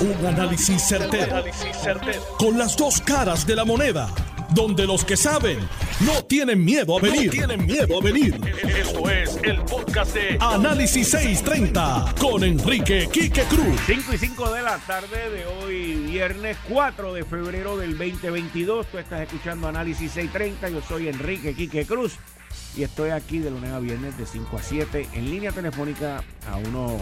Un análisis certero, Con las dos caras de la moneda. Donde los que saben no tienen miedo a venir. tienen miedo a venir. Esto es el podcast de Análisis 630 con Enrique Quique Cruz. 5 y 5 de la tarde de hoy, viernes 4 de febrero del 2022. Tú estás escuchando Análisis 630. Yo soy Enrique Quique Cruz y estoy aquí de lunes a viernes de 5 a 7 en línea telefónica a uno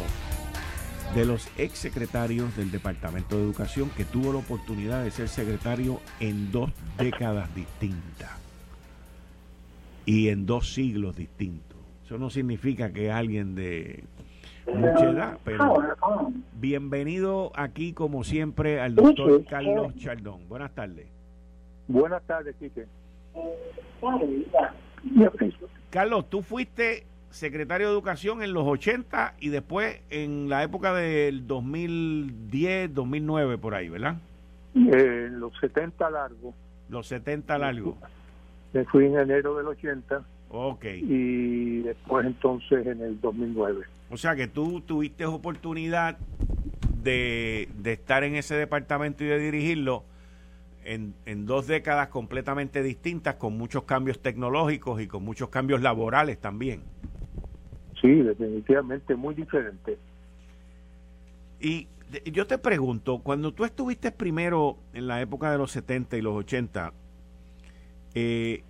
de los ex secretarios del Departamento de Educación que tuvo la oportunidad de ser secretario en dos décadas distintas y en dos siglos distintos. Eso no significa que alguien de mucha edad, pero bienvenido aquí como siempre al doctor Carlos Chardón. Buenas tardes. Buenas tardes, Quique. Carlos, tú fuiste secretario de Educación en los 80 y después en la época del 2010, 2009, por ahí, ¿verdad? Eh, los 70 largos. Los 70 largos. Me fui en enero del 80. Ok. Y después entonces en el 2009. O sea que tú tuviste oportunidad de, de estar en ese departamento y de dirigirlo en, en, dos décadas completamente distintas, con muchos cambios tecnológicos y con muchos cambios laborales también. Sí, definitivamente muy diferente. Y yo te pregunto, cuando tú estuviste primero en la época de los 70 y los 80, eh,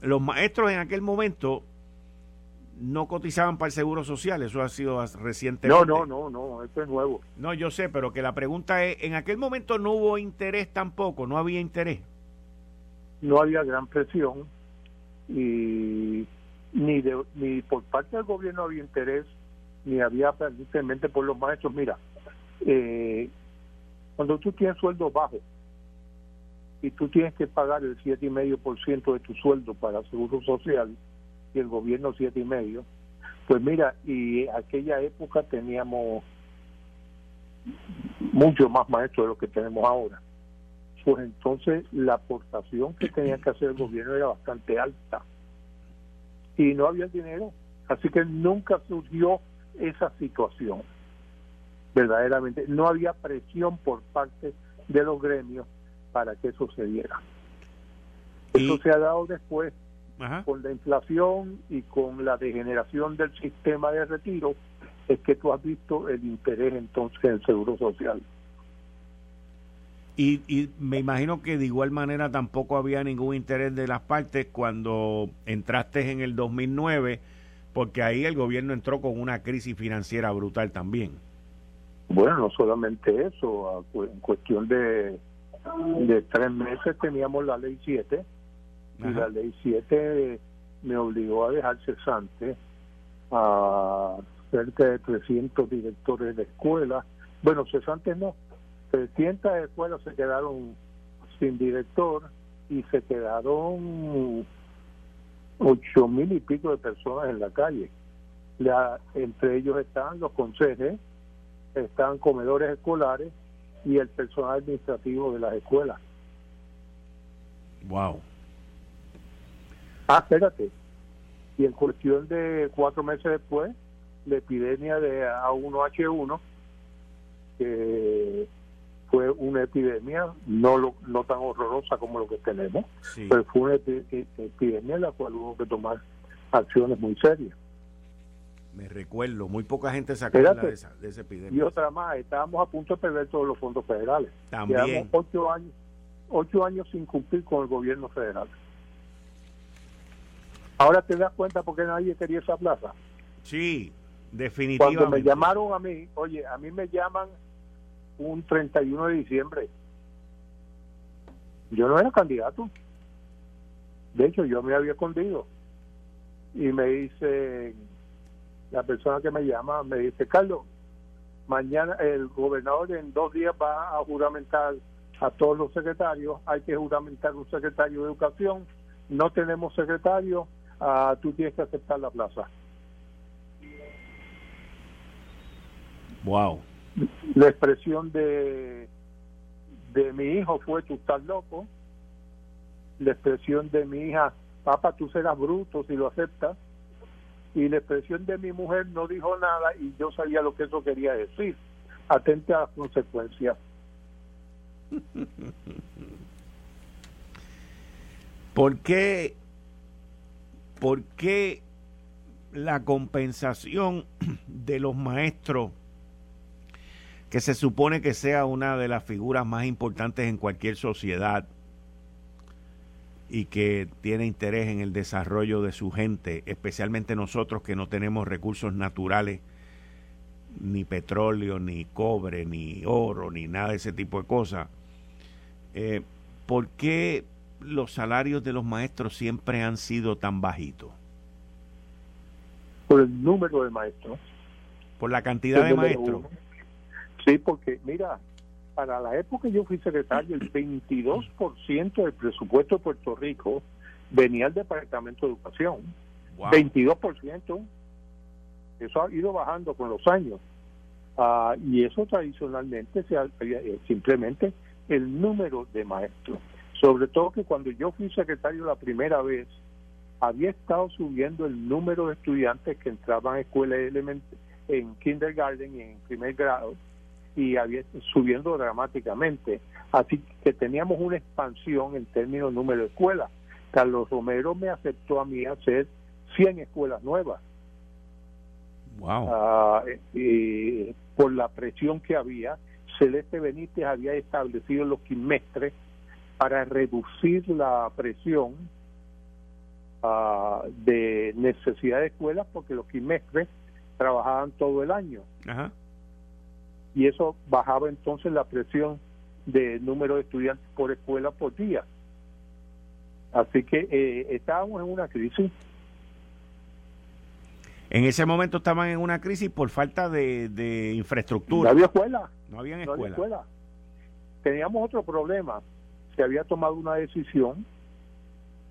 los maestros en aquel momento no cotizaban para el seguro social, eso ha sido recientemente. No, no, no, no, esto es nuevo. No, yo sé, pero que la pregunta es, en aquel momento no hubo interés tampoco, no había interés. No había gran presión y ni, de, ni por parte del gobierno había interés, ni había precisamente por los maestros. Mira, eh, cuando tú tienes sueldo bajo y tú tienes que pagar el siete y medio por ciento de tu sueldo para seguro social y el gobierno siete y medio, pues mira, y aquella época teníamos mucho más maestros de lo que tenemos ahora. Pues entonces la aportación que tenía que hacer el gobierno era bastante alta y no había dinero. Así que nunca surgió esa situación. Verdaderamente, no había presión por parte de los gremios para que eso se diera. Eso se ha dado después con la inflación y con la degeneración del sistema de retiro, es que tú has visto el interés entonces en el seguro social. Y, y, me imagino que de igual manera tampoco había ningún interés de las partes cuando entraste en el 2009, porque ahí el gobierno entró con una crisis financiera brutal también. Bueno, no solamente eso, en cuestión de, de tres meses teníamos la ley 7 y la ley 7 me obligó a dejar cesante a cerca de 300 directores de escuela. Bueno, cesantes no, 300 escuelas se quedaron sin director y se quedaron ocho mil y pico de personas en la calle. La, entre ellos están los consejes, están comedores escolares y el personal administrativo de las escuelas. Wow. Ah, espérate. Y en cuestión de cuatro meses después, la epidemia de A1H1, que fue una epidemia, no lo, no tan horrorosa como lo que tenemos, pero fue una epidemia en la cual hubo que tomar acciones muy serias. Me recuerdo, muy poca gente se acuerda de esa, de esa epidemia. Y otra más, estábamos a punto de perder todos los fondos federales. También. Llevamos ocho años, ocho años sin cumplir con el gobierno federal. Ahora te das cuenta por qué nadie quería esa plaza. Sí, definitivamente. Cuando me llamaron a mí, oye, a mí me llaman un 31 de diciembre. Yo no era candidato. De hecho, yo me había escondido. Y me dice, la persona que me llama, me dice, Carlos, mañana el gobernador en dos días va a juramentar a todos los secretarios, hay que juramentar un secretario de educación, no tenemos secretario, uh, tú tienes que aceptar la plaza. Wow la expresión de, de mi hijo fue tú estás loco. La expresión de mi hija, papá, tú serás bruto si lo aceptas. Y la expresión de mi mujer no dijo nada y yo sabía lo que eso quería decir. atente a las consecuencias. ¿Por qué, ¿Por qué la compensación de los maestros, que se supone que sea una de las figuras más importantes en cualquier sociedad y que tiene interés en el desarrollo de su gente, especialmente nosotros que no tenemos recursos naturales, ni petróleo, ni cobre, ni oro, ni nada de ese tipo de cosas, eh, ¿por qué los salarios de los maestros siempre han sido tan bajitos? Por el número de maestros. Por la cantidad de maestros. Sí, porque mira, para la época que yo fui secretario, el 22% del presupuesto de Puerto Rico venía al Departamento de Educación. 22%. Eso ha ido bajando con los años. Ah, y eso tradicionalmente se eh, simplemente el número de maestros. Sobre todo que cuando yo fui secretario la primera vez, había estado subiendo el número de estudiantes que entraban a escuela en kindergarten y en primer grado y había subiendo dramáticamente. Así que teníamos una expansión en términos de número de escuelas. Carlos Romero me aceptó a mí hacer 100 escuelas nuevas. Wow. Ah, y por la presión que había, Celeste Benítez había establecido los quimestres para reducir la presión ah, de necesidad de escuelas porque los quimestres trabajaban todo el año. Ajá y eso bajaba entonces la presión de número de estudiantes por escuela por día. Así que eh, estábamos en una crisis. En ese momento estaban en una crisis por falta de, infraestructura. No había escuela. No había escuela. Teníamos otro problema. Se había tomado una decisión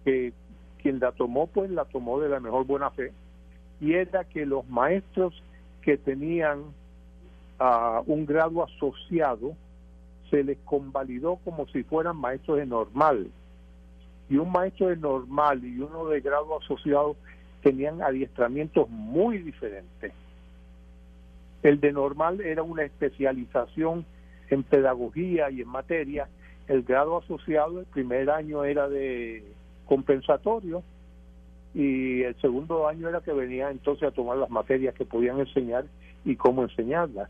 que quien la tomó, pues la tomó de la mejor buena fe, y era que los maestros que tenían a un grado asociado se les convalidó como si fueran maestros de normal. Y un maestro de normal y uno de grado asociado tenían adiestramientos muy diferentes. El de normal era una especialización en pedagogía y en materia. El grado asociado, el primer año era de compensatorio y el segundo año era que venía entonces a tomar las materias que podían enseñar y cómo enseñarlas.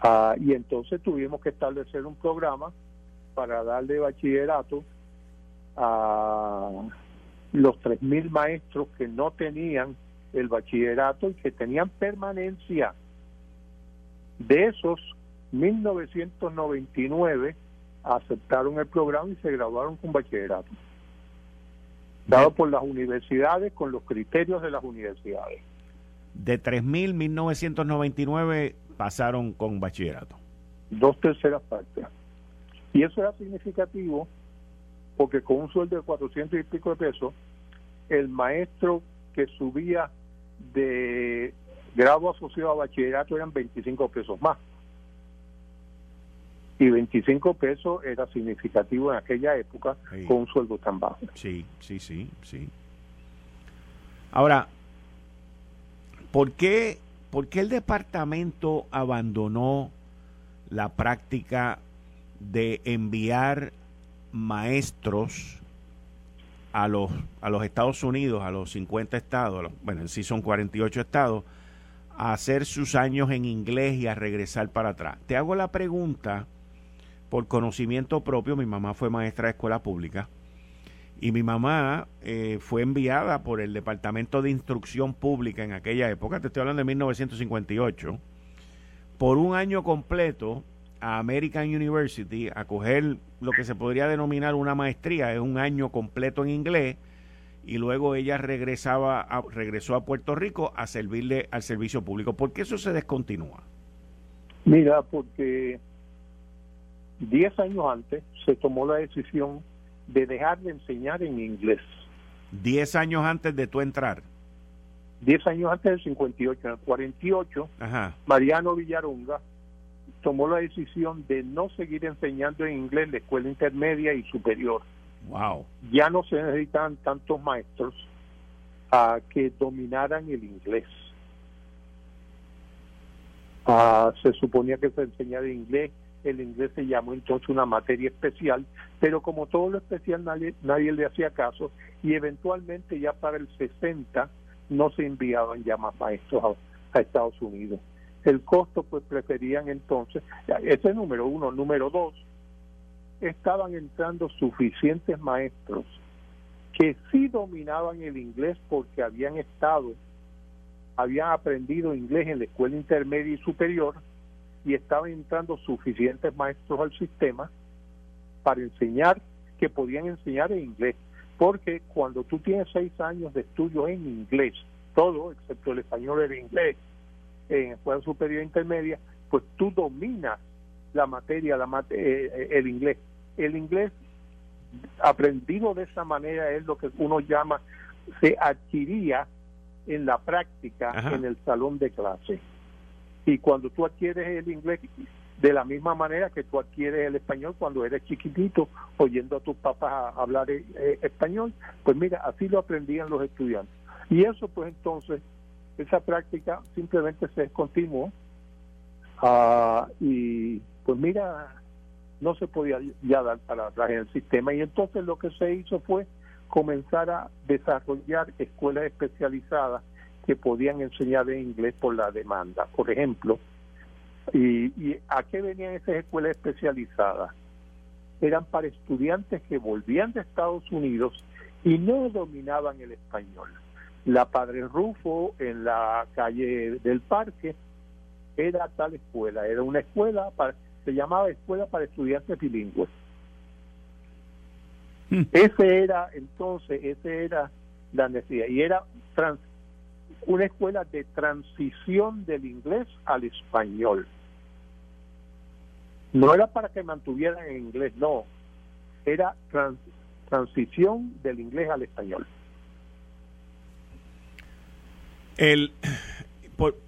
Ah, y entonces tuvimos que establecer un programa para darle bachillerato a los 3.000 maestros que no tenían el bachillerato y que tenían permanencia. De esos, 1999 aceptaron el programa y se graduaron con bachillerato, dado por las universidades con los criterios de las universidades. De 3.000, 1999 pasaron con bachillerato. Dos terceras partes. Y eso era significativo porque con un sueldo de 400 y pico de pesos, el maestro que subía de grado asociado a bachillerato eran 25 pesos más. Y 25 pesos era significativo en aquella época con un sueldo tan bajo. Sí, sí, sí, sí. Ahora, ¿por qué ¿por qué el departamento abandonó la práctica de enviar maestros a los, a los Estados Unidos, a los 50 estados, bueno, en sí son 48 estados, a hacer sus años en inglés y a regresar para atrás? Te hago la pregunta por conocimiento propio, mi mamá fue maestra de escuela pública y mi mamá eh, fue enviada por el Departamento de Instrucción Pública en aquella época, te estoy hablando de 1958, por un año completo a American University a coger lo que se podría denominar una maestría, es un año completo en inglés, y luego ella regresaba a, regresó a Puerto Rico a servirle al servicio público. ¿Por qué eso se descontinúa? Mira, porque 10 años antes se tomó la decisión de dejar de enseñar en inglés. Diez años antes de tu entrar. Diez años antes del 58, en el 48, Mariano Villaronga tomó la decisión de no seguir enseñando en inglés en la escuela intermedia y superior. Wow. Ya no se necesitaban tantos maestros a que dominaran el inglés. Ah, se suponía que se enseñaba inglés, el inglés se llamó entonces una materia especial, pero como todo lo especial nadie, nadie le hacía caso y eventualmente ya para el 60 no se enviaban ya más maestros a, Estados Unidos. El costo pues preferían entonces, ese número uno, número dos, estaban entrando suficientes maestros que sí dominaban el inglés porque habían estado, habían aprendido inglés en la escuela intermedia y superior y estaban entrando suficientes maestros al sistema para enseñar que podían enseñar en inglés. Porque cuando tú tienes seis años de estudio en inglés, todo, excepto el español el inglés, en escuela superior e intermedia, pues tú dominas la materia, la eh, eh, el inglés. El inglés aprendido de esa manera es lo que uno llama, se adquiría en la práctica en el salón de clase. Y cuando tú adquieres el inglés de la misma manera que tú adquieres el español cuando eres chiquitito, oyendo a tus papás hablar eh, español, pues mira, así lo aprendían los estudiantes. Y eso pues entonces, esa práctica simplemente se descontinuó. Ah, y pues mira, no se podía ya dar para atrás en el sistema y entonces lo que se hizo fue comenzar a desarrollar escuelas especializadas que podían enseñar en inglés por la demanda. Por ejemplo, ¿y, y a qué venían esas escuelas especializadas? Eran para estudiantes que volvían de Estados Unidos y no dominaban el español. La Padre Rufo en la calle del Parque era tal escuela, era una escuela para se llamaba Escuela para Estudiantes Bilingües. Hmm. Ese era entonces, ese era la necesidad. Y era una escuela de transición del inglés al español. No era para que mantuvieran el inglés, no. Era transición del inglés al español. El,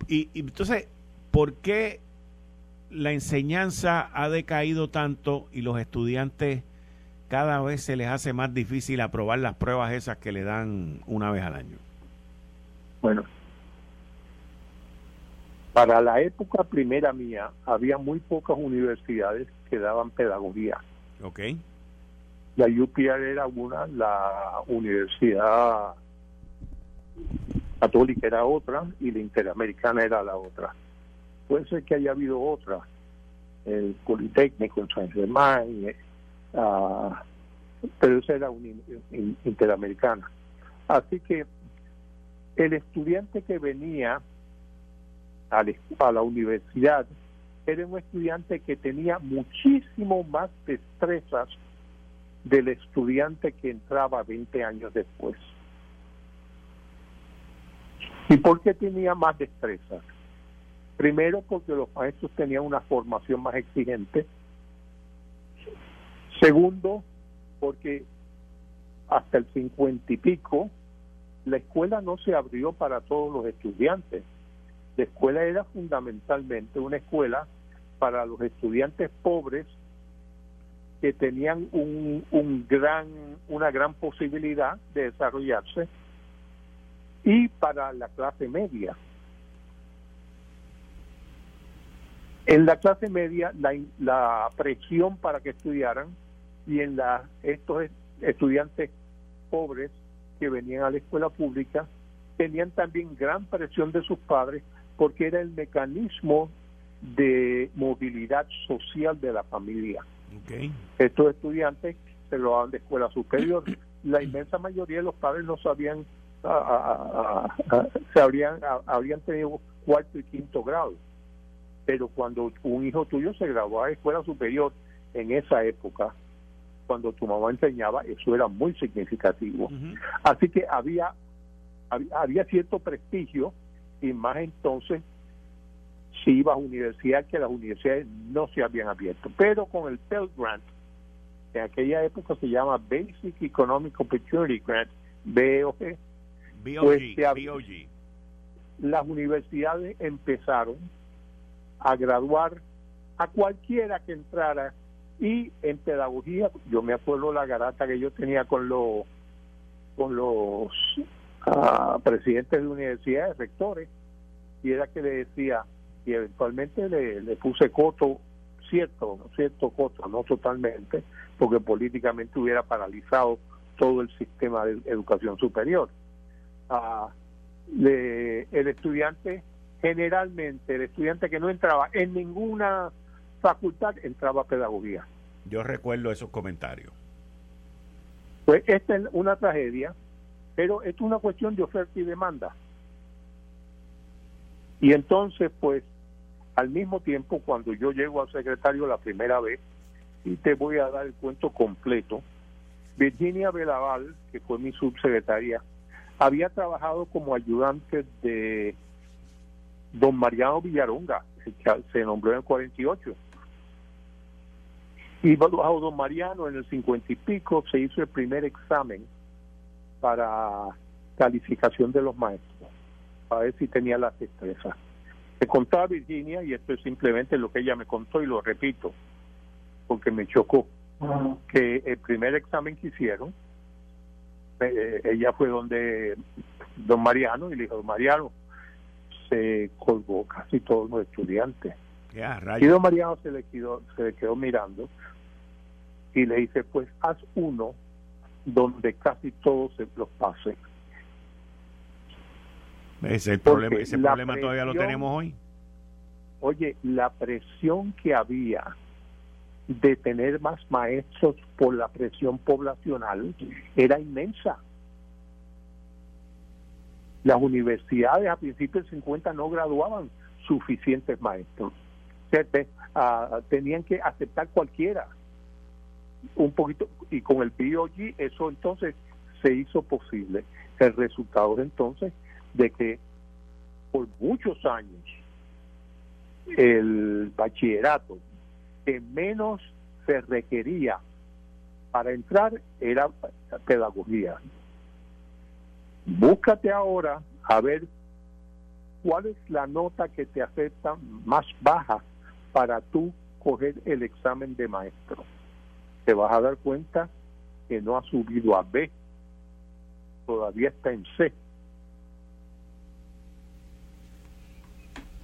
y, y entonces, ¿por qué la enseñanza ha decaído tanto y los estudiantes cada vez se les hace más difícil aprobar las pruebas esas que le dan una vez al año? Bueno, para la época primera mía había muy pocas universidades que daban pedagogía. Ok. La UPR era una, la Universidad Católica era otra y la Interamericana era la otra. Puede ser que haya habido otra, el Politécnico en San Germán, eh, ah, pero esa era una interamericana. Así que el estudiante que venía a la, universidad era un estudiante que tenía muchísimo más destrezas del estudiante que entraba 20 años después. ¿Y por qué tenía más destrezas? Primero porque los maestros tenían una formación más exigente. Segundo, porque hasta el cincuenta y pico la escuela no se abrió para todos los estudiantes. La escuela era fundamentalmente una escuela para los estudiantes pobres que tenían un, un gran, una gran posibilidad de desarrollarse y para la clase media En la clase media, la, la presión para que estudiaran y en la, estos estudiantes pobres que venían a la escuela pública tenían también gran presión de sus padres porque era el mecanismo de movilidad social de la familia. Estos estudiantes se lo daban de escuela superior. La inmensa mayoría de los padres no sabían, se habrían, habrían tenido cuarto y quinto grado pero cuando un hijo tuyo se graduó a escuela superior en esa época, cuando tu mamá enseñaba, eso era muy significativo. Así que había, había cierto prestigio y más entonces si ibas a universidad que las universidades no se habían abierto. Pero con el Pell Grant, en aquella época se llama Basic Economic Opportunity Grant, BOG, pues las universidades empezaron a graduar a cualquiera que entrara y en pedagogía yo me acuerdo la garata que yo tenía con los con los ah, presidentes de universidades rectores y era que le decía y eventualmente le, le puse coto, cierto, cierto coto, no totalmente, porque políticamente hubiera paralizado todo el sistema de educación superior. Ah, el estudiante, generalmente, el estudiante que no entraba en ninguna facultad, entraba a pedagogía. Yo recuerdo esos comentarios. Pues esta es una tragedia, pero es una cuestión de oferta y demanda. Y entonces, pues, al mismo tiempo, cuando yo llego al secretario la primera vez, y te voy a dar el cuento completo, Virginia Belaval, que fue mi subsecretaria, había trabajado como ayudante de don Mariano Villaronga, que se nombró en el 48. Y bajo don Mariano en el 50 y pico se hizo el primer examen para calificación de los maestros, para ver si tenía las destrezas. Me contaba Virginia, y esto es simplemente lo que ella me contó y lo repito, porque me chocó que el primer examen que hicieron, eh, ella fue donde don Mariano y le dijo, don Mariano, se colgó casi todos los estudiantes. Y don Mariano se le, quedó, se le quedó mirando y le dice, pues haz uno donde casi todos se los pasen. Ese, el problema, ese problema todavía lo tenemos hoy. Oye, la presión que había de tener más maestros por la presión poblacional era inmensa. Las universidades a principios del 50 no graduaban suficientes maestros. Ah, tenían que aceptar cualquiera. Un poquito, y con el BOG eso entonces se hizo posible. El resultado es entonces de que por muchos años el bachillerato que menos se requería para entrar era pedagogía. Búscate ahora a ver cuál es la nota que te acepta más baja para tú coger el examen de maestro. Te vas a dar cuenta que no ha subido a B, todavía está en C.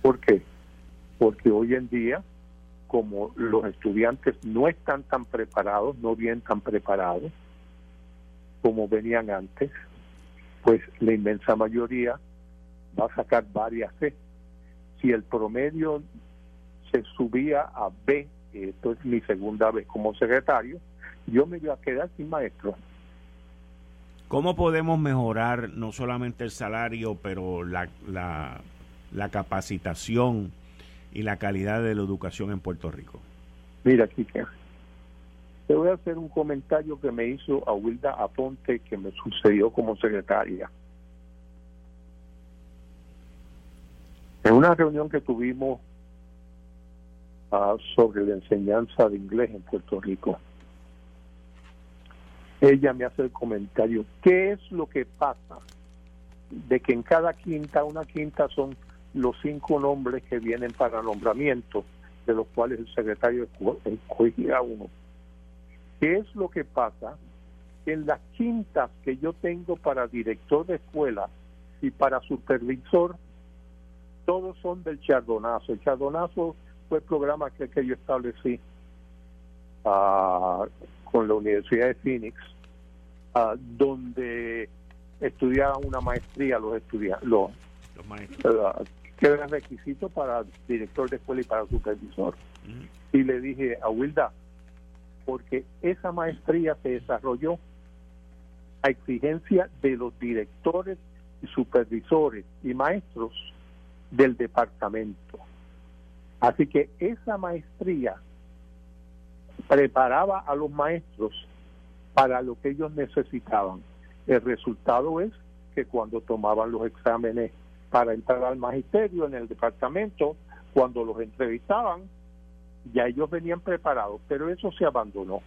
¿Por qué? Porque hoy en día como los estudiantes no están tan preparados, no vienen tan preparados como venían antes, pues la inmensa mayoría va a sacar varias C. Si el promedio se subía a B, esto es mi segunda vez como secretario, yo me iba a quedar sin maestro. ¿Cómo podemos mejorar no solamente el salario, pero la, la, la capacitación? y la calidad de la educación en Puerto Rico? Mira, Kike, te voy a hacer un comentario que me hizo Wilda Aponte, que me sucedió como secretaria. En una reunión que tuvimos ah, sobre la enseñanza de inglés en Puerto Rico, ella me hace el comentario, ¿qué es lo que pasa de que en cada quinta, una quinta son los cinco nombres que vienen para nombramiento, de los cuales el secretario escogía uno. ¿Qué es lo que pasa? En las quintas que yo tengo para director de escuela y para supervisor, todos son del Chardonazo. El Chardonazo fue el programa que, que yo establecí uh, con la Universidad de Phoenix, uh, donde estudiaban una maestría los estudiantes, los, los maestros. Uh, que era requisito para director de escuela y para supervisor. Y le dije a Wilda, porque esa maestría se desarrolló a exigencia de los directores y supervisores y maestros del departamento. Así que esa maestría preparaba a los maestros para lo que ellos necesitaban. El resultado es que cuando tomaban los exámenes para entrar al magisterio en el departamento, cuando los entrevistaban, ya ellos venían preparados, pero eso se abandonó.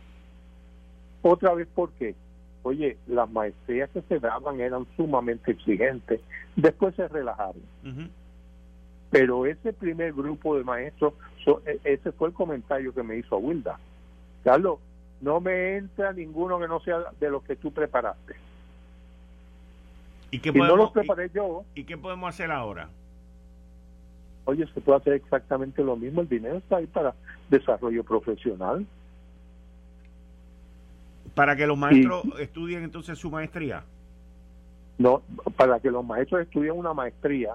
Otra vez, ¿por qué? Oye, las maestrías que se daban eran sumamente exigentes, después se relajaron. Pero ese primer grupo de maestros, e, ese fue el comentario que me hizo Wilda. Carlos, no me entra ninguno que no sea de los que tú preparaste. ¿Y qué podemos, no preparé yo. ¿Y qué podemos hacer ahora? oye, se puede hacer exactamente lo mismo, el dinero está ahí para desarrollo profesional. Para que los maestros estudien entonces su maestría. No, para que los maestros estudien una maestría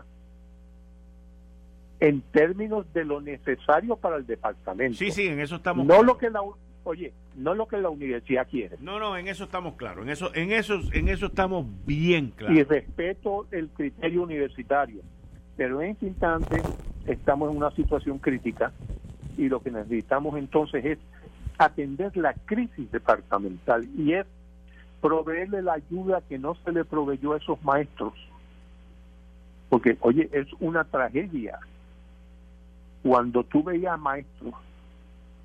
en términos de lo necesario para el departamento. Sí, sí, en eso estamos. No lo que la oye, no lo que la universidad quiere. No, no, en eso estamos claros. En eso, en eso, en eso estamos bien claros. Y respeto el criterio universitario, pero en este instante estamos en una situación crítica y lo que necesitamos entonces es atender la crisis departamental y es proveerle la ayuda que no se le proveyó a esos maestros. Porque, oye, es una tragedia cuando tú veías maestros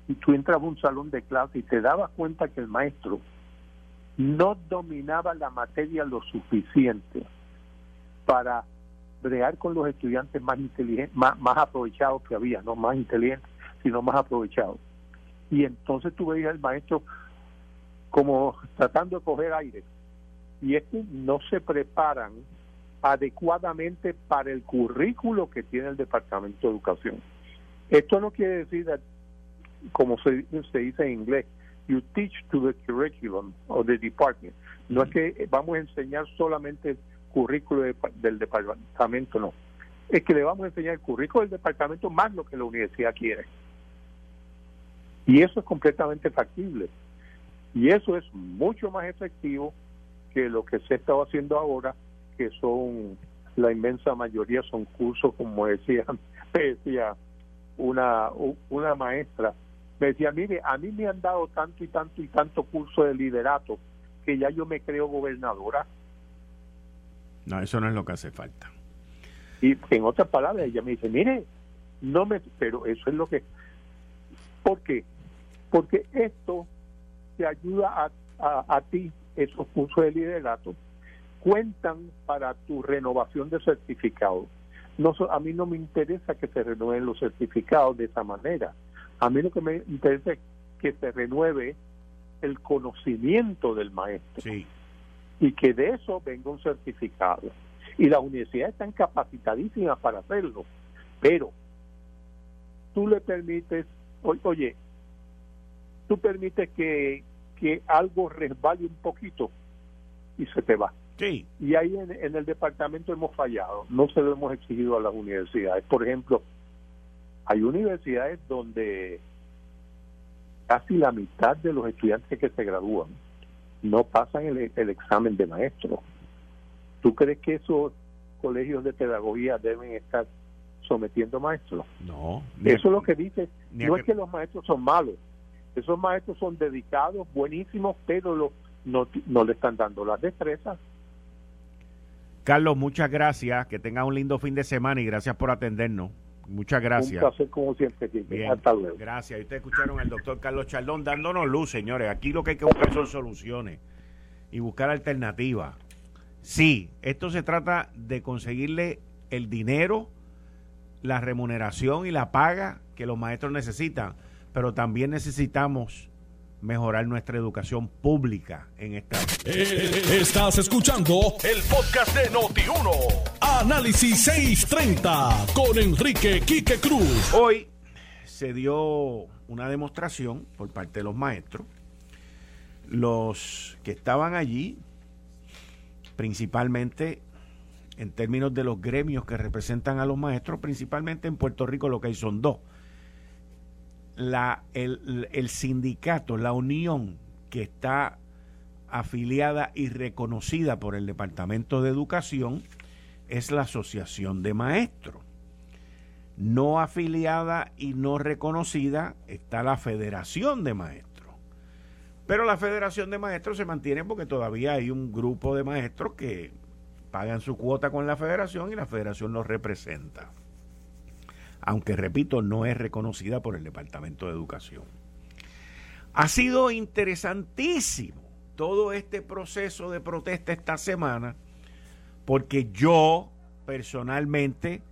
y tú entrabas a un salón de clase y te dabas cuenta que el maestro no dominaba la materia lo suficiente para bregar con los estudiantes más inteligentes, más, aprovechados que había, no más inteligentes, sino más aprovechados. Y entonces tú veías al maestro como tratando de coger aire. Y es que no se preparan adecuadamente para el currículo que tiene el Departamento de Educación. Esto no quiere decir, como se, dice en inglés, you teach to the curriculum of the department. No es que vamos a enseñar solamente el currículo del departamento, no. Es que le vamos a enseñar el currículo del departamento más lo que la universidad quiere. Y eso es completamente factible. Y eso es mucho más efectivo que lo que se está haciendo ahora, que son, la inmensa mayoría son cursos, como decía una, una maestra, me decía, mire, a mí me han dado tanto y tanto y tanto curso de liderato que ya yo me creo gobernadora. No, eso no es lo que hace falta. Y en otras palabras, ella me dice, mire, no me, pero eso es lo que, ¿por qué? Porque esto te ayuda a, a ti, esos cursos de liderato, cuentan para tu renovación de certificado no a mí no me interesa que se renueven los certificados de esa manera. A mí lo que me interesa es que se renueve el conocimiento del maestro y que de eso venga un certificado. Y las universidades están capacitadísimas para hacerlo, pero tú le permites, oye, tú permites que, que algo resbale un poquito y se te va. Y ahí en, el departamento hemos fallado, no se lo hemos exigido a las universidades. Por ejemplo, hay universidades donde casi la mitad de los estudiantes que se gradúan no pasan el, el examen de maestro. ¿Tú crees que esos colegios de pedagogía deben estar sometiendo maestros? No. Eso es lo que dice. No es que los maestros son malos. Esos maestros son dedicados, buenísimos, pero no, no le están dando las destrezas Carlos, muchas gracias. Que tenga un lindo fin de semana y gracias por atendernos. Muchas gracias. Un placer como siempre. Hasta luego. Gracias. Y ustedes escucharon al doctor Carlos Chaldón dándonos luz, señores. Aquí lo que hay que buscar son soluciones y buscar alternativas. Sí, esto se trata de conseguirle el dinero, la remuneración y la paga que los maestros necesitan, pero también necesitamos mejorar nuestra educación pública en esta. Eh, estás escuchando el podcast de Noti1. Análisis 630 con Enrique Quique Cruz. Hoy se dio una demostración por parte de los maestros. Los que estaban allí, principalmente en términos de los gremios que representan a los maestros, principalmente en Puerto Rico lo que hay son dos la, el, el sindicato, la unión que está afiliada y reconocida por el Departamento de Educación es la Asociación de Maestros. No afiliada y no reconocida está la Federación de Maestros. Pero la Federación de Maestros se mantiene porque todavía hay un grupo de maestros que pagan su cuota con la Federación y la Federación los representa aunque repito, no es reconocida por el Departamento de Educación. Ha sido interesantísimo todo este proceso de protesta esta semana, porque yo personalmente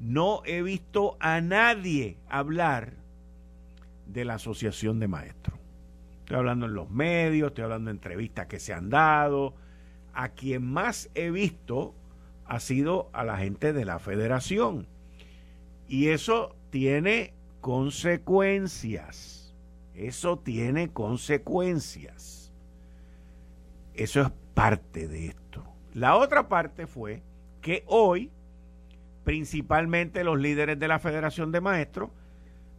no he visto a nadie hablar de la Asociación de Maestros. Estoy hablando en los medios, estoy hablando en entrevistas que se han dado. A quien más he visto ha sido a la gente de la federación Y eso tiene consecuencias. Eso tiene consecuencias. Eso es parte de esto. La otra parte fue que hoy, principalmente los líderes de la Federación de Maestros,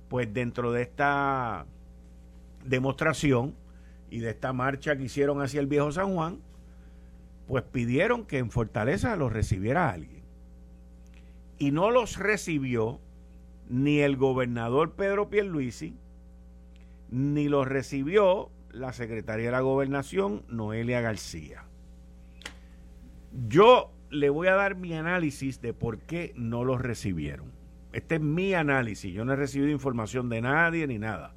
pues dentro de esta demostración y de esta marcha que hicieron hacia el viejo San Juan, pues pidieron que en Fortaleza los recibiera alguien. Y no los recibió ni el gobernador Pedro Pierluisi, ni los recibió la secretaria de la gobernación, Noelia García. Yo le voy a dar mi análisis de por qué no los recibieron. Este es mi análisis. Yo no he recibido información de nadie ni nada.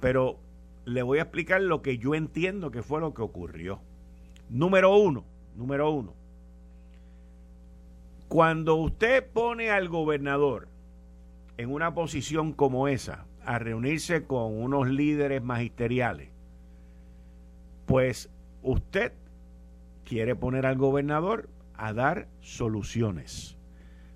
Pero le voy a explicar lo que yo entiendo que fue lo que ocurrió. Número uno, número uno. Cuando usted pone al gobernador en una posición como esa, a reunirse con unos líderes magisteriales, pues usted quiere poner al gobernador a dar soluciones,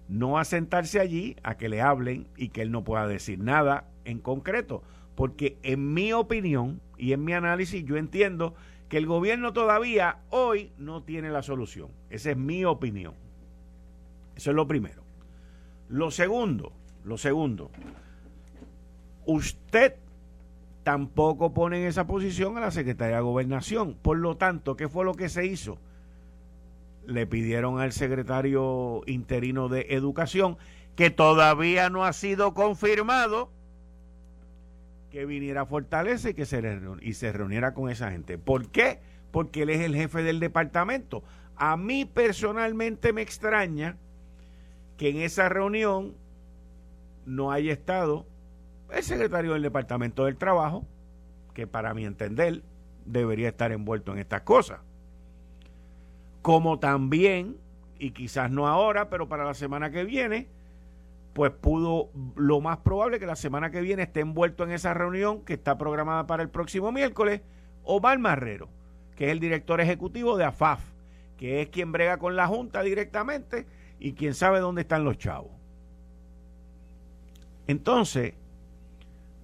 no a sentarse allí a que le hablen y que él no pueda decir nada en concreto, porque en mi opinión y en mi análisis yo entiendo que el gobierno todavía hoy no tiene la solución. Esa es mi opinión. Eso es lo primero. Lo segundo, lo segundo, usted tampoco pone en esa posición a la Secretaría de Gobernación. Por lo tanto, ¿qué fue lo que se hizo? Le pidieron al secretario interino de Educación, que todavía no ha sido confirmado, que viniera a Fortaleza y que se, y se reuniera con esa gente. ¿Por qué? Porque él es el jefe del departamento. A mí personalmente me extraña que en esa reunión no haya estado el secretario del Departamento del Trabajo, que para mi entender debería estar envuelto en estas cosas. Como también, y quizás no ahora, pero para la semana que viene, pues pudo, lo más probable que la semana que viene esté envuelto en esa reunión que está programada para el próximo miércoles, Omar Marrero, que es el director ejecutivo de AFAF, que es quien brega con la Junta directamente y quien sabe dónde están los chavos. Entonces,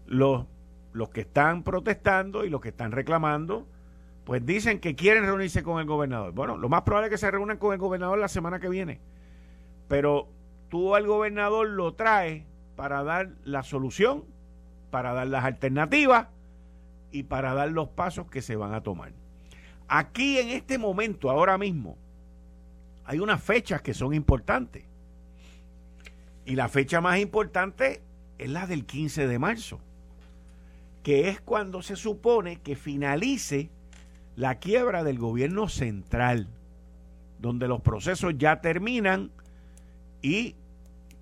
los, los que están protestando y los que están reclamando, pues dicen que quieren reunirse con el gobernador. Bueno, lo más probable es que se reúnan con el gobernador la semana que viene. Pero tú al gobernador lo traes para dar la solución, para dar las alternativas y para dar los pasos que se van a tomar. Aquí en este momento, ahora mismo, hay unas fechas que son importantes. Y la fecha más importante es la del 15 de marzo que es cuando se supone que finalice la quiebra del gobierno central, donde los procesos ya terminan y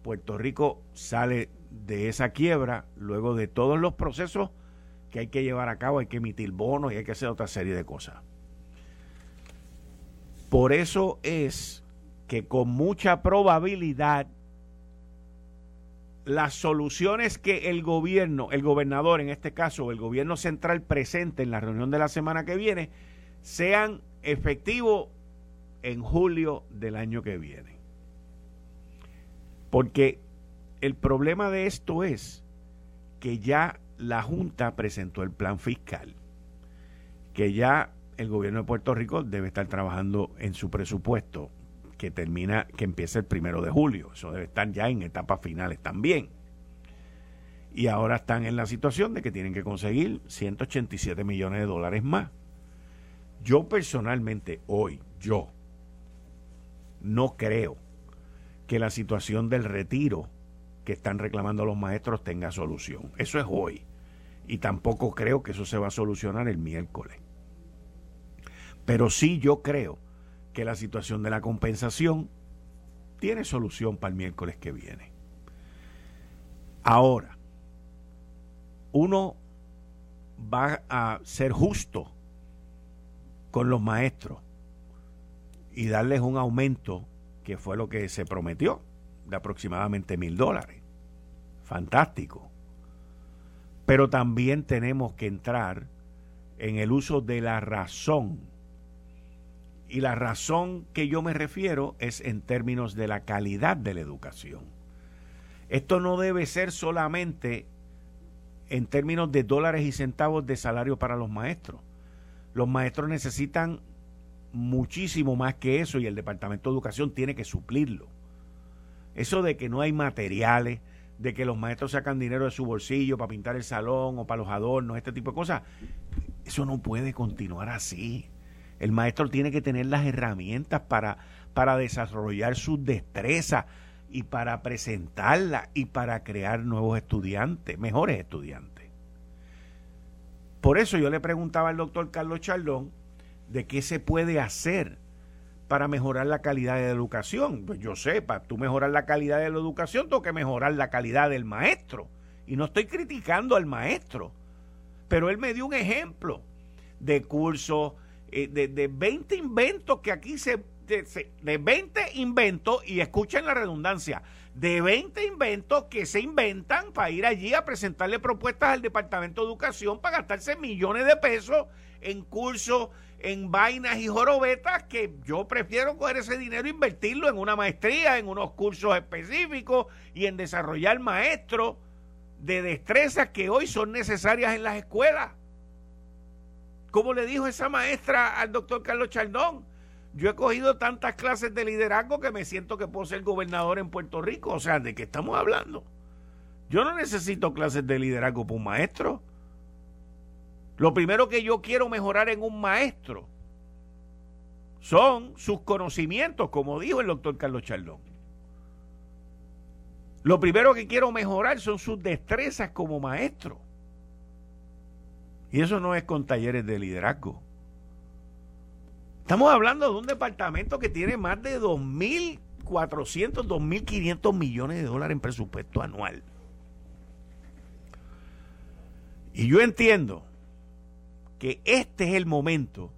Puerto Rico sale de esa quiebra luego de todos los procesos que hay que llevar a cabo, hay que emitir bonos y hay que hacer otra serie de cosas. Por eso es que con mucha probabilidad las soluciones que el gobierno, el gobernador en este caso, el gobierno central presente en la reunión de la semana que viene, sean efectivos en julio del año que viene. Porque el problema de esto es que ya la Junta presentó el plan fiscal, que ya el gobierno de Puerto Rico debe estar trabajando en su presupuesto que termina, que empieza el primero de julio. Eso debe estar ya en etapas finales también. Y ahora están en la situación de que tienen que conseguir 187 millones de dólares más. Yo personalmente, hoy, yo, no creo que la situación del retiro que están reclamando los maestros tenga solución. Eso es hoy. Y tampoco creo que eso se va a solucionar el miércoles. Pero sí yo creo que la situación de la compensación tiene solución para el miércoles que viene. Ahora, uno va a ser justo con los maestros y darles un aumento que fue lo que se prometió de aproximadamente mil dólares. Fantástico. Pero también tenemos que entrar en el uso de la razón y la razón que yo me refiero es en términos de la calidad de la educación. Esto no debe ser solamente en términos de dólares y centavos de salario para los maestros. Los maestros necesitan muchísimo más que eso y el Departamento de Educación tiene que suplirlo. Eso de que no hay materiales, de que los maestros sacan dinero de su bolsillo para pintar el salón o para los adornos, este tipo de cosas, eso no puede continuar así. El maestro tiene que tener las herramientas para, para desarrollar sus destrezas y para presentarlas y para crear nuevos estudiantes, mejores estudiantes. Por eso yo le preguntaba al doctor Carlos Chaldón de qué se puede hacer para mejorar la calidad de la educación. Pues yo sé, para tú mejorar la calidad de la educación, tengo que mejorar la calidad del maestro. Y no estoy criticando al maestro, pero él me dio un ejemplo de cursos, eh, de, de 20 inventos que aquí se de, de 20 inventos, y escuchen la redundancia, de 20 inventos que se inventan para ir allí a presentarle propuestas al Departamento de Educación para gastarse millones de pesos en cursos, en vainas y jorobetas, que yo prefiero coger ese dinero e invertirlo en una maestría, en unos cursos específicos y en desarrollar maestros de destrezas que hoy son necesarias en las escuelas. Como le dijo esa maestra al doctor Carlos Chaldón, yo he cogido tantas clases de liderazgo que me siento que puedo ser gobernador en Puerto Rico. O sea, ¿de qué estamos hablando? Yo no necesito clases de liderazgo para un maestro. Lo primero que yo quiero mejorar en un maestro son sus conocimientos, como dijo el doctor Carlos Chaldón. Lo primero que quiero mejorar son sus destrezas como maestro. Y eso no es con talleres de liderazgo. Estamos hablando de un departamento que tiene más de 2.400, 2.500 millones de dólares en presupuesto anual. Y yo entiendo que este es el momento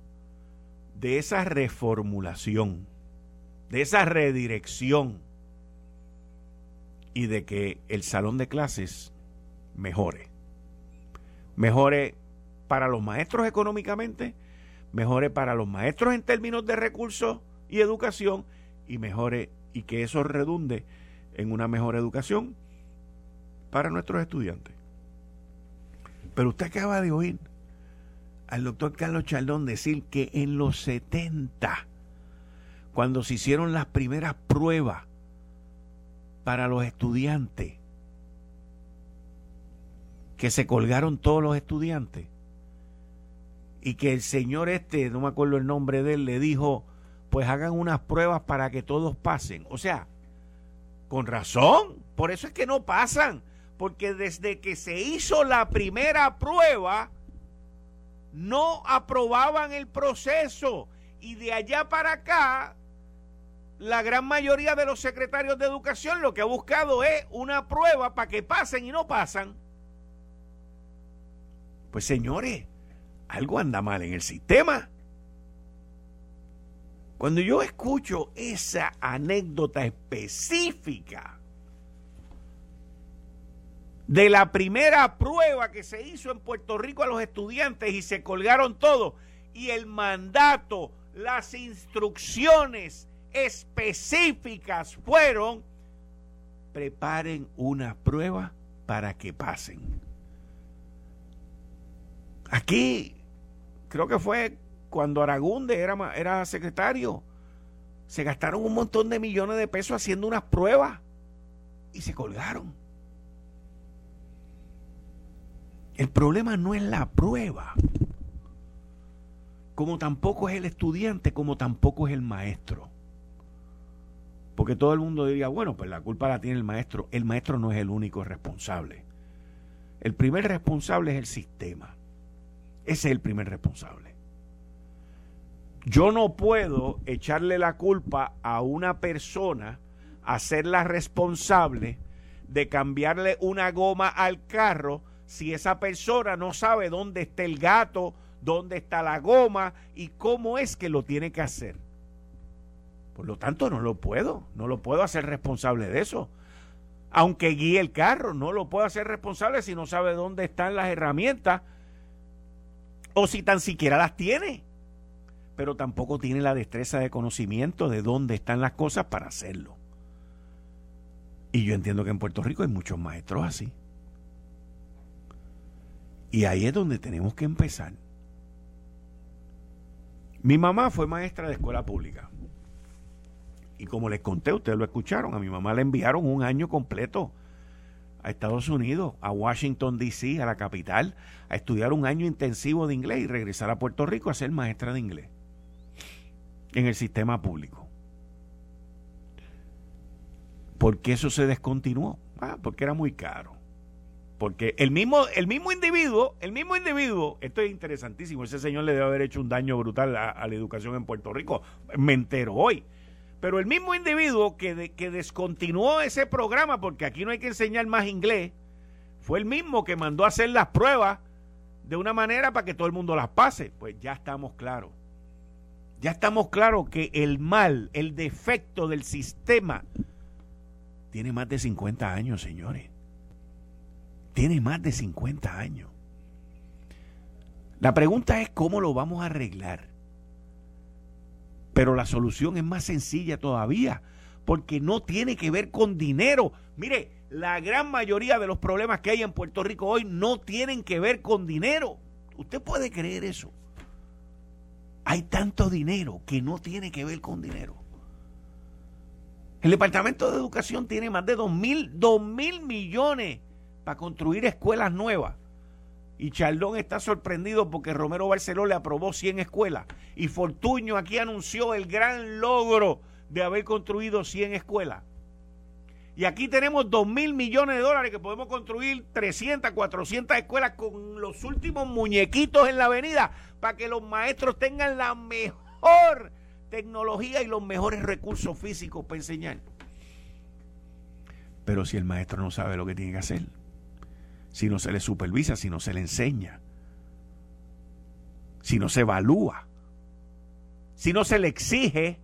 de esa reformulación, de esa redirección y de que el salón de clases mejore. Mejore para los maestros económicamente, mejore para los maestros en términos de recursos y educación y mejore y que eso redunde en una mejor educación para nuestros estudiantes. Pero usted acaba de oír al doctor Carlos Chaldón decir que en los 70, cuando se hicieron las primeras pruebas para los estudiantes, que se colgaron todos los estudiantes, y que el señor este, no me acuerdo el nombre de él, le dijo, pues hagan unas pruebas para que todos pasen. O sea, con razón, por eso es que no pasan, porque desde que se hizo la primera prueba, no aprobaban el proceso y de allá para acá, la gran mayoría de los secretarios de educación lo que ha buscado es una prueba para que pasen y no pasan. Pues señores, algo anda mal en el sistema. Cuando yo escucho esa anécdota específica de la primera prueba que se hizo en Puerto Rico a los estudiantes y se colgaron todos, y el mandato, las instrucciones específicas fueron, preparen una prueba para que pasen. Aquí creo que fue cuando Aragunde era, era secretario, se gastaron un montón de millones de pesos haciendo unas pruebas y se colgaron. El problema no es la prueba, como tampoco es el estudiante, como tampoco es el maestro. Porque todo el mundo diría, bueno, pues la culpa la tiene el maestro. El maestro no es el único responsable. El primer responsable es el sistema. Ese es el primer responsable. Yo no puedo echarle la culpa a una persona, hacerla responsable de cambiarle una goma al carro si esa persona no sabe dónde está el gato, dónde está la goma y cómo es que lo tiene que hacer. Por lo tanto, no lo puedo, no lo puedo hacer responsable de eso. Aunque guíe el carro, no lo puedo hacer responsable si no sabe dónde están las herramientas o si tan siquiera las tiene, pero tampoco tiene la destreza de conocimiento de dónde están las cosas para hacerlo. Y yo entiendo que en Puerto Rico hay muchos maestros así. Y ahí es donde tenemos que empezar. Mi mamá fue maestra de escuela pública. Y como les conté, ustedes lo escucharon, a mi mamá le enviaron un año completo a Estados Unidos, a Washington, D.C., a la capital, a estudiar un año intensivo de inglés y regresar a Puerto Rico a ser maestra de inglés en el sistema público. ¿Por qué eso se descontinuó? Ah, porque era muy caro. Porque el mismo, el mismo individuo, el mismo individuo, esto es interesantísimo, ese señor le debe haber hecho un daño brutal a, la educación en Puerto Rico. Me entero hoy. Pero el mismo individuo que, que descontinuó ese programa, porque aquí no hay que enseñar más inglés, fue el mismo que mandó a hacer las pruebas de una manera para que todo el mundo las pase. Pues ya estamos claros. Ya estamos claros que el mal, el defecto del sistema, tiene más de 50 años, señores. Tiene más de 50 años. La pregunta es cómo lo vamos a arreglar. Pero la solución es más sencilla todavía, porque no tiene que ver con dinero. Mire, la gran mayoría de los problemas que hay en Puerto Rico hoy no tienen que ver con dinero. ¿Usted puede creer eso? Hay tanto dinero que no tiene que ver con dinero. El Departamento de Educación tiene más de 2 mil, mil millones para construir escuelas nuevas. Y Chaldón está sorprendido porque Romero Barceló le aprobó 100 escuelas. Y Fortuño aquí anunció el gran logro de haber construido 100 escuelas. Y aquí tenemos 2 mil millones de dólares que podemos construir 300, 400 escuelas con los últimos muñequitos en la avenida para que los maestros tengan la mejor tecnología y los mejores recursos físicos para enseñar. Pero si el maestro no sabe lo que tiene que hacer, si no se le supervisa, si no se le enseña, si no se evalúa, si no se le exige,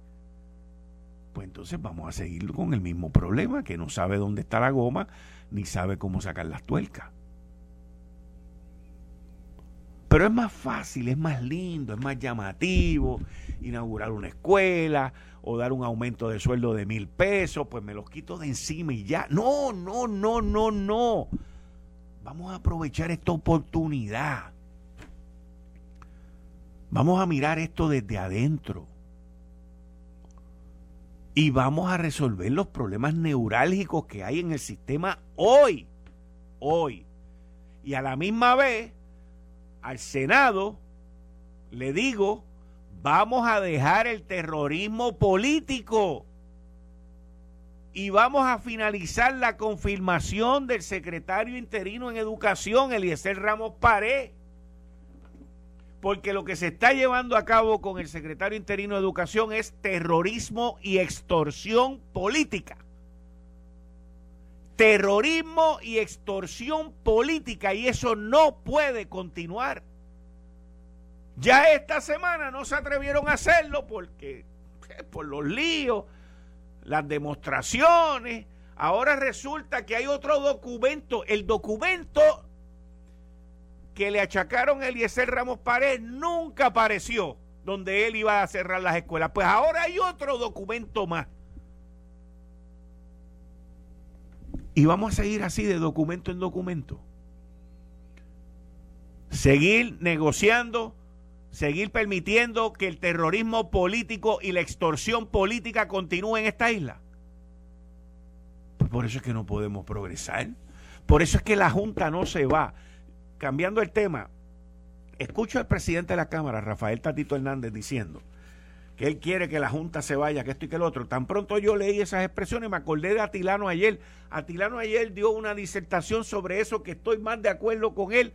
pues entonces vamos a seguir con el mismo problema, que no sabe dónde está la goma, ni sabe cómo sacar las tuercas. Pero es más fácil, es más lindo, es más llamativo inaugurar una escuela o dar un aumento de sueldo de mil pesos, pues me los quito de encima y ya. No, no, no, no, no. Vamos a aprovechar esta oportunidad. Vamos a mirar esto desde adentro. Y vamos a resolver los problemas neurálgicos que hay en el sistema hoy. Hoy. Y a la misma vez al Senado, le digo, vamos a dejar el terrorismo político y vamos a finalizar la confirmación del secretario interino en educación, Eliezer Ramos Paré. Porque lo que se está llevando a cabo con el secretario interino de educación es terrorismo y extorsión política terrorismo y extorsión política y eso no puede continuar. Ya esta semana no se atrevieron a hacerlo porque eh, por los líos, las demostraciones. Ahora resulta que hay otro documento, el documento que le achacaron a Eliezer Ramos Pared nunca apareció donde él iba a cerrar las escuelas. Pues ahora hay otro documento más Y vamos a seguir así de documento en documento. Seguir negociando, seguir permitiendo que el terrorismo político y la extorsión política continúen en esta isla. Pues por eso es que no podemos progresar. Por eso es que la Junta no se va. Cambiando el tema, escucho al presidente de la Cámara, Rafael Tatito Hernández, diciendo que él quiere que la Junta se vaya, que esto y que el otro. Tan pronto yo leí esas expresiones, me acordé de Atilano ayer. Atilano ayer dio una disertación sobre eso, que estoy más de acuerdo con él,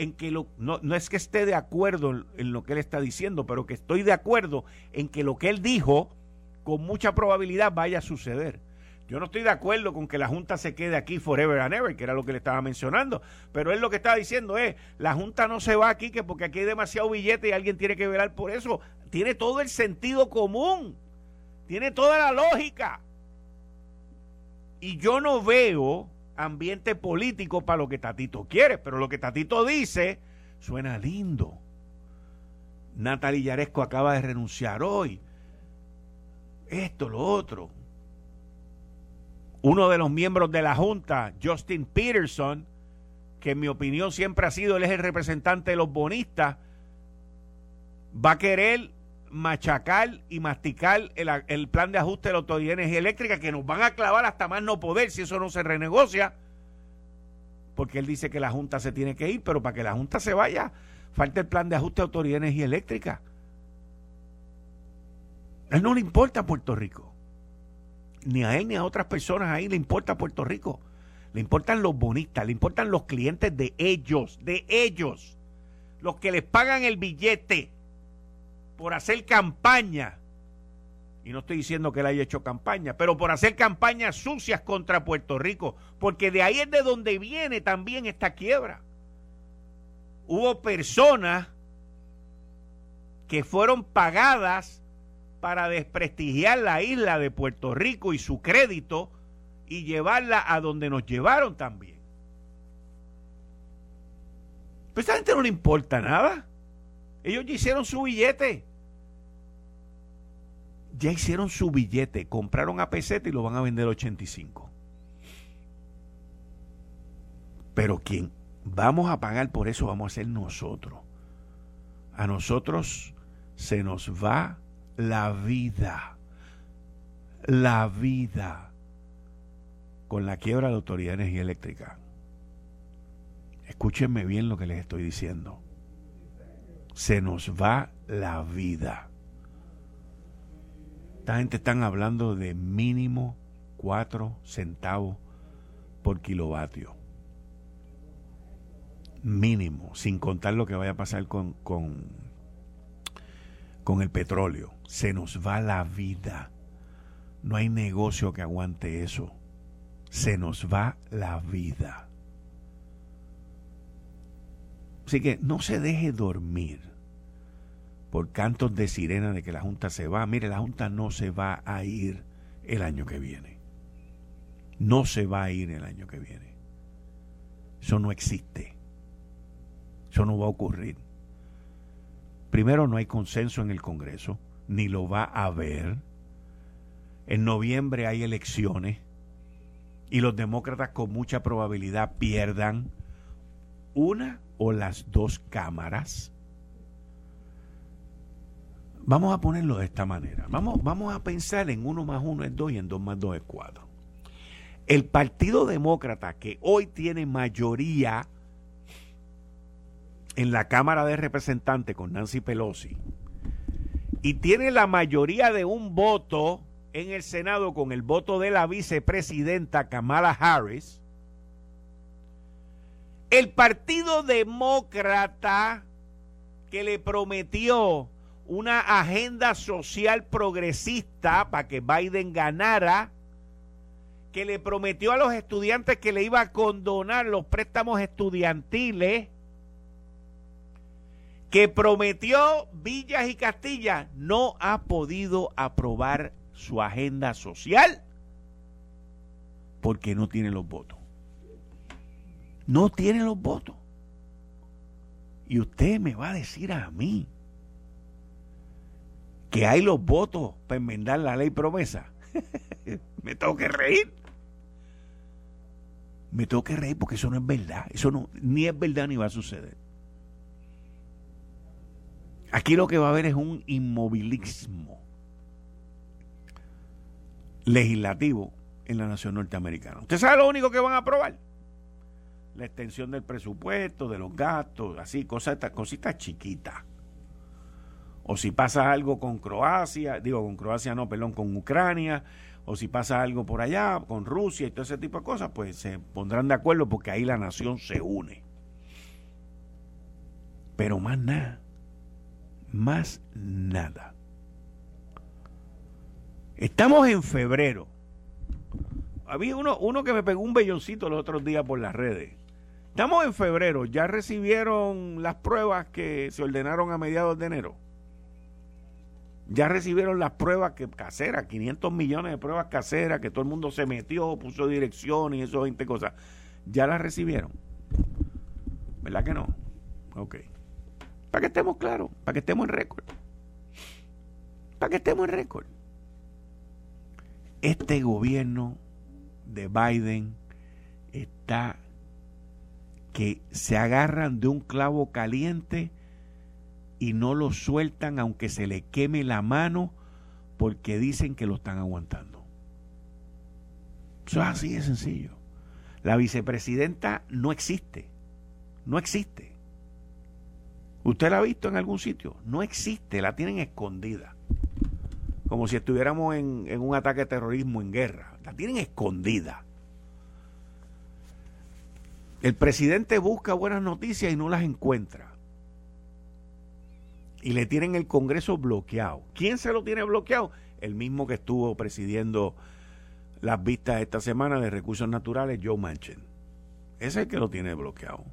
en que lo, no, no es que esté de acuerdo en, lo que él está diciendo, pero que estoy de acuerdo en que lo que él dijo, con mucha probabilidad vaya a suceder. Yo no estoy de acuerdo con que la Junta se quede aquí forever and ever, que era lo que le estaba mencionando, pero él lo que estaba diciendo es, la Junta no se va aquí que porque aquí hay demasiado billete y alguien tiene que velar por eso tiene todo el sentido común, tiene toda la lógica. Y yo no veo ambiente político para lo que Tatito quiere, pero lo que Tatito dice suena lindo. Natalie Yaresco acaba de renunciar hoy. Esto, lo otro. uno de los miembros de la Junta, Justin Peterson, que en mi opinión siempre ha sido, él es el representante de los bonistas, va a querer machacar y masticar el, plan de ajuste de la Autoridad de Energía Eléctrica que nos van a clavar hasta más no poder si eso no se renegocia, porque él dice que la Junta se tiene que ir, pero para que la Junta se vaya, falta el plan de ajuste de Autoridad de Energía Eléctrica. A él no le importa Puerto Rico. Ni a él ni a otras personas ahí le importa Puerto Rico. Le importan los bonistas, le importan los clientes de ellos, de ellos. Los que les pagan el billete por hacer campaña, y no estoy diciendo que él haya hecho campaña, pero por hacer campañas sucias contra Puerto Rico, porque de ahí es de donde viene también esta quiebra. Hubo personas que fueron pagadas para desprestigiar la isla de Puerto Rico y su crédito y llevarla a donde nos llevaron también. Pero a esta gente no le importa nada. Ellos ya hicieron su billete ya hicieron su billete, compraron a peseta y lo van a vender a 85. Pero quien vamos a pagar por eso vamos a ser nosotros. A nosotros se nos va la vida. La vida. Con la quiebra de la Autoridad de Energía Eléctrica. Escúchenme bien lo que les estoy diciendo. Se nos va la vida. Esta gente están hablando de mínimo 4 centavos por kilovatio. Mínimo, sin contar lo que vaya a pasar con, con, con el petróleo. Se nos va la vida. No hay negocio que aguante eso. Se nos va la vida. Así que no se deje dormir por cantos de sirena de que la Junta se va. Mire, la Junta no se va a ir el año que viene. No se va a ir el año que viene. Eso no existe. Eso no va a ocurrir. Primero, no hay consenso en el Congreso, ni lo va a haber. En noviembre hay elecciones y los demócratas con mucha probabilidad pierdan una o las dos cámaras Vamos a ponerlo de esta manera. Vamos, vamos a pensar en uno más uno es dos y en dos más dos es cuatro. El Partido Demócrata, que hoy tiene mayoría en la Cámara de Representantes con Nancy Pelosi, y tiene la mayoría de un voto en el Senado con el voto de la vicepresidenta Kamala Harris, el Partido Demócrata que le prometió una agenda social progresista para que Biden ganara, que le prometió a los estudiantes que le iba a condonar los préstamos estudiantiles, que prometió Villas y Castilla, no ha podido aprobar su agenda social porque no tiene los votos. No tiene los votos. Y usted me va a decir a mí que hay los votos para enmendar la ley promesa. me tengo que reír. Me tengo que reír porque eso no es verdad. Eso no, ni es verdad ni va a suceder. Aquí lo que va a haber es un inmovilismo legislativo en la nación norteamericana. ¿Usted sabe lo único que van a aprobar? La extensión del presupuesto, de los gastos, así, cosas, cositas chiquitas o si pasa algo con Croacia, digo con Croacia no, perdón, con Ucrania, o si pasa algo por allá, con Rusia y todo ese tipo de cosas, pues se pondrán de acuerdo porque ahí la nación se une. Pero más nada, más nada. Estamos en febrero. Había uno, uno que me pegó un belloncito los otros días por las redes. Estamos en febrero, ya recibieron las pruebas que se ordenaron a mediados de enero. Ya recibieron las pruebas que caseras, 500 millones de pruebas caseras, que todo el mundo se metió, puso dirección y eso, 20 cosas. Ya las recibieron. ¿Verdad que no? Ok. Para que estemos claros, para que estemos en récord. Para que estemos en récord. Este gobierno de Biden está que se agarran de un clavo caliente y no lo sueltan aunque se le queme la mano porque dicen que lo están aguantando. Eso es así de sencillo. La vicepresidenta no existe. No existe. ¿Usted la ha visto en algún sitio? No existe, la tienen escondida. Como si estuviéramos en, en un ataque de terrorismo en guerra. La tienen escondida. El presidente busca buenas noticias y no las encuentra. Y le tienen el Congreso bloqueado. ¿Quién se lo tiene bloqueado? El mismo que estuvo presidiendo las vistas esta semana de recursos naturales, Joe Manchin. Ese es el que lo tiene bloqueado.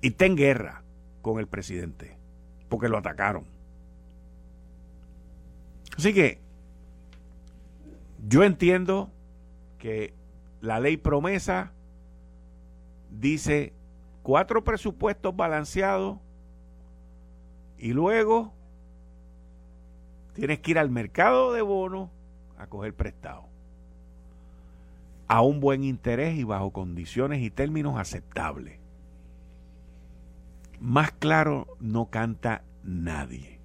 Y está en guerra con el presidente, porque lo atacaron. Así que yo entiendo que la ley promesa dice cuatro presupuestos balanceados y luego tienes que ir al mercado de bonos a coger prestado a un buen interés y bajo condiciones y términos aceptables. Más claro no canta nadie.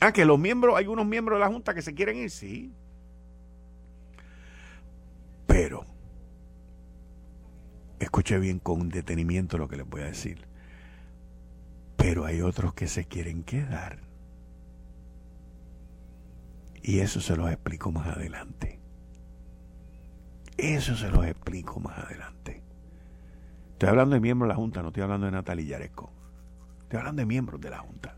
Ah, que los miembros, hay unos miembros de la Junta que se quieren ir, sí. Pero Escuche bien con detenimiento lo que les voy a decir. Pero hay otros que se quieren quedar. Y eso se los explico más adelante. Eso se los explico más adelante. Estoy hablando de miembros de la Junta, no estoy hablando de Natalia Yaresco. Estoy hablando de miembros de la Junta.